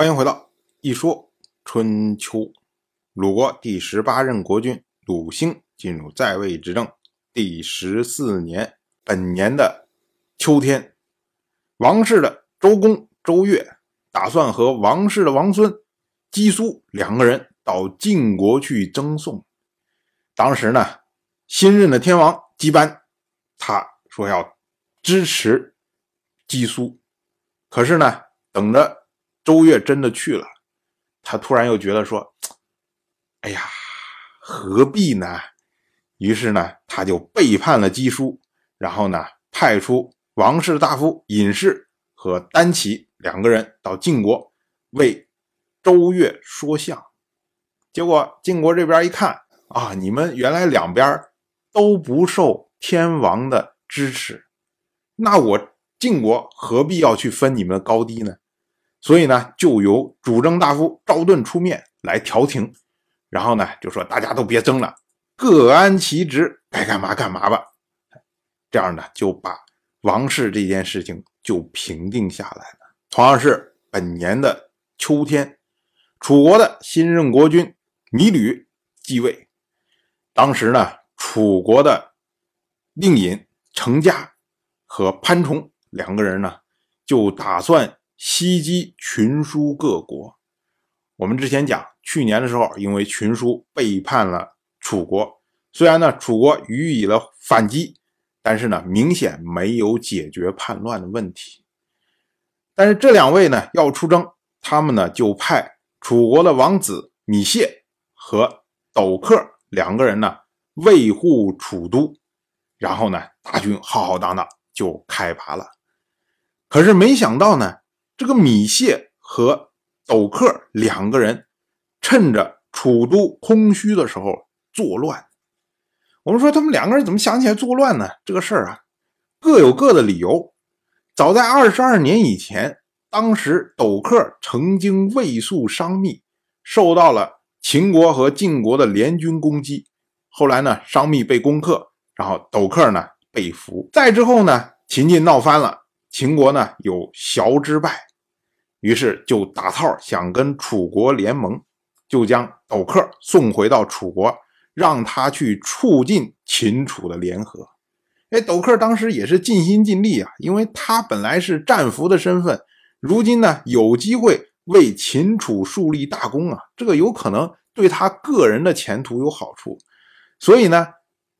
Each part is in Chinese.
欢迎回到一说春秋。鲁国第十八任国君鲁兴进入在位执政第十四年，本年的秋天，王室的周公周越打算和王室的王孙姬苏两个人到晋国去争送。当时呢，新任的天王姬班，他说要支持姬苏，可是呢，等着周越真的去了，他突然又觉得说：“哎呀，何必呢？”于是呢，他就背叛了姬叔，然后呢，派出王室大夫尹氏和丹启两个人到晋国为周越说相。结果晋国这边一看。啊！你们原来两边都不受天王的支持，那我晋国何必要去分你们高低呢？所以呢，就由主政大夫赵盾出面来调停，然后呢，就说大家都别争了，各安其职，该干嘛干嘛吧。这样呢，就把王室这件事情就平定下来了。同样是本年的秋天，楚国的新任国君芈吕继位。当时呢，楚国的令尹程家和潘崇两个人呢，就打算袭击群书各国。我们之前讲，去年的时候，因为群书背叛了楚国，虽然呢楚国予以了反击，但是呢明显没有解决叛乱的问题。但是这两位呢要出征，他们呢就派楚国的王子芈谢和斗克。两个人呢卫护楚都，然后呢大军浩浩荡荡就开拔了。可是没想到呢，这个芈谢和斗克两个人趁着楚都空虚的时候作乱。我们说他们两个人怎么想起来作乱呢？这个事儿啊，各有各的理由。早在二十二年以前，当时斗克曾经卫戍商密，受到了。秦国和晋国的联军攻击，后来呢，商密被攻克，然后斗克呢被俘。再之后呢，秦晋闹翻了，秦国呢有小之败，于是就打套想跟楚国联盟，就将斗克送回到楚国，让他去促进秦楚的联合。哎，斗克当时也是尽心尽力啊，因为他本来是战俘的身份，如今呢有机会。为秦楚树立大功啊，这个有可能对他个人的前途有好处，所以呢，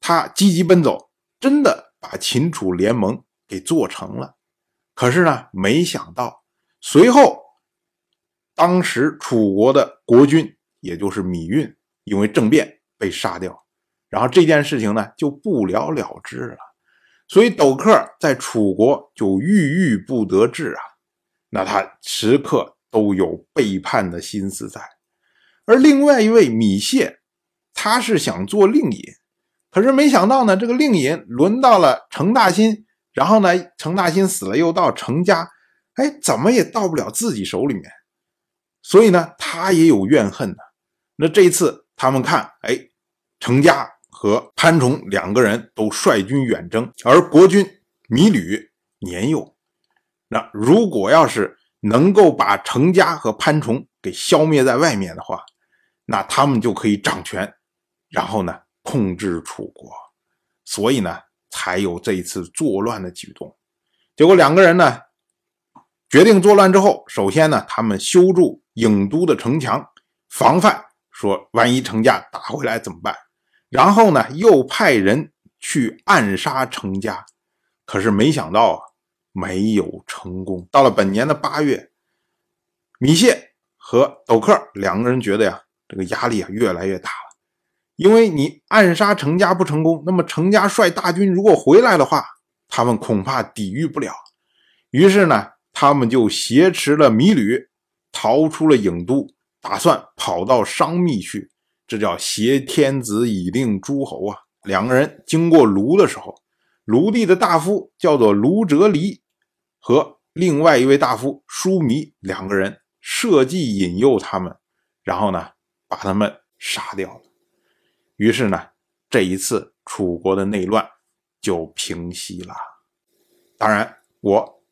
他积极奔走，真的把秦楚联盟给做成了。可是呢，没想到随后，当时楚国的国君，也就是芈运，因为政变被杀掉，然后这件事情呢就不了了之了。所以斗克在楚国就郁郁不得志啊，那他时刻。都有背叛的心思在，而另外一位芈谢，他是想做令尹，可是没想到呢，这个令尹轮到了程大新，然后呢，程大新死了又到程家，哎，怎么也到不了自己手里面，所以呢，他也有怨恨的。那这一次他们看，哎，程家和潘崇两个人都率军远征，而国君芈吕年幼，那如果要是。能够把程家和潘崇给消灭在外面的话，那他们就可以掌权，然后呢控制楚国，所以呢才有这一次作乱的举动。结果两个人呢决定作乱之后，首先呢他们修筑郢都的城墙，防范说万一程家打回来怎么办？然后呢又派人去暗杀程家，可是没想到啊。没有成功。到了本年的八月，芈谢和斗克两个人觉得呀，这个压力啊越来越大了。因为你暗杀程家不成功，那么程家率大军如果回来的话，他们恐怕抵御不了。于是呢，他们就挟持了芈吕，逃出了郢都，打算跑到商密去。这叫挟天子以令诸侯啊！两个人经过卢的时候。卢地的大夫叫做卢哲离，和另外一位大夫舒弥两个人设计引诱他们，然后呢把他们杀掉了。于是呢，这一次楚国的内乱就平息了。当然，我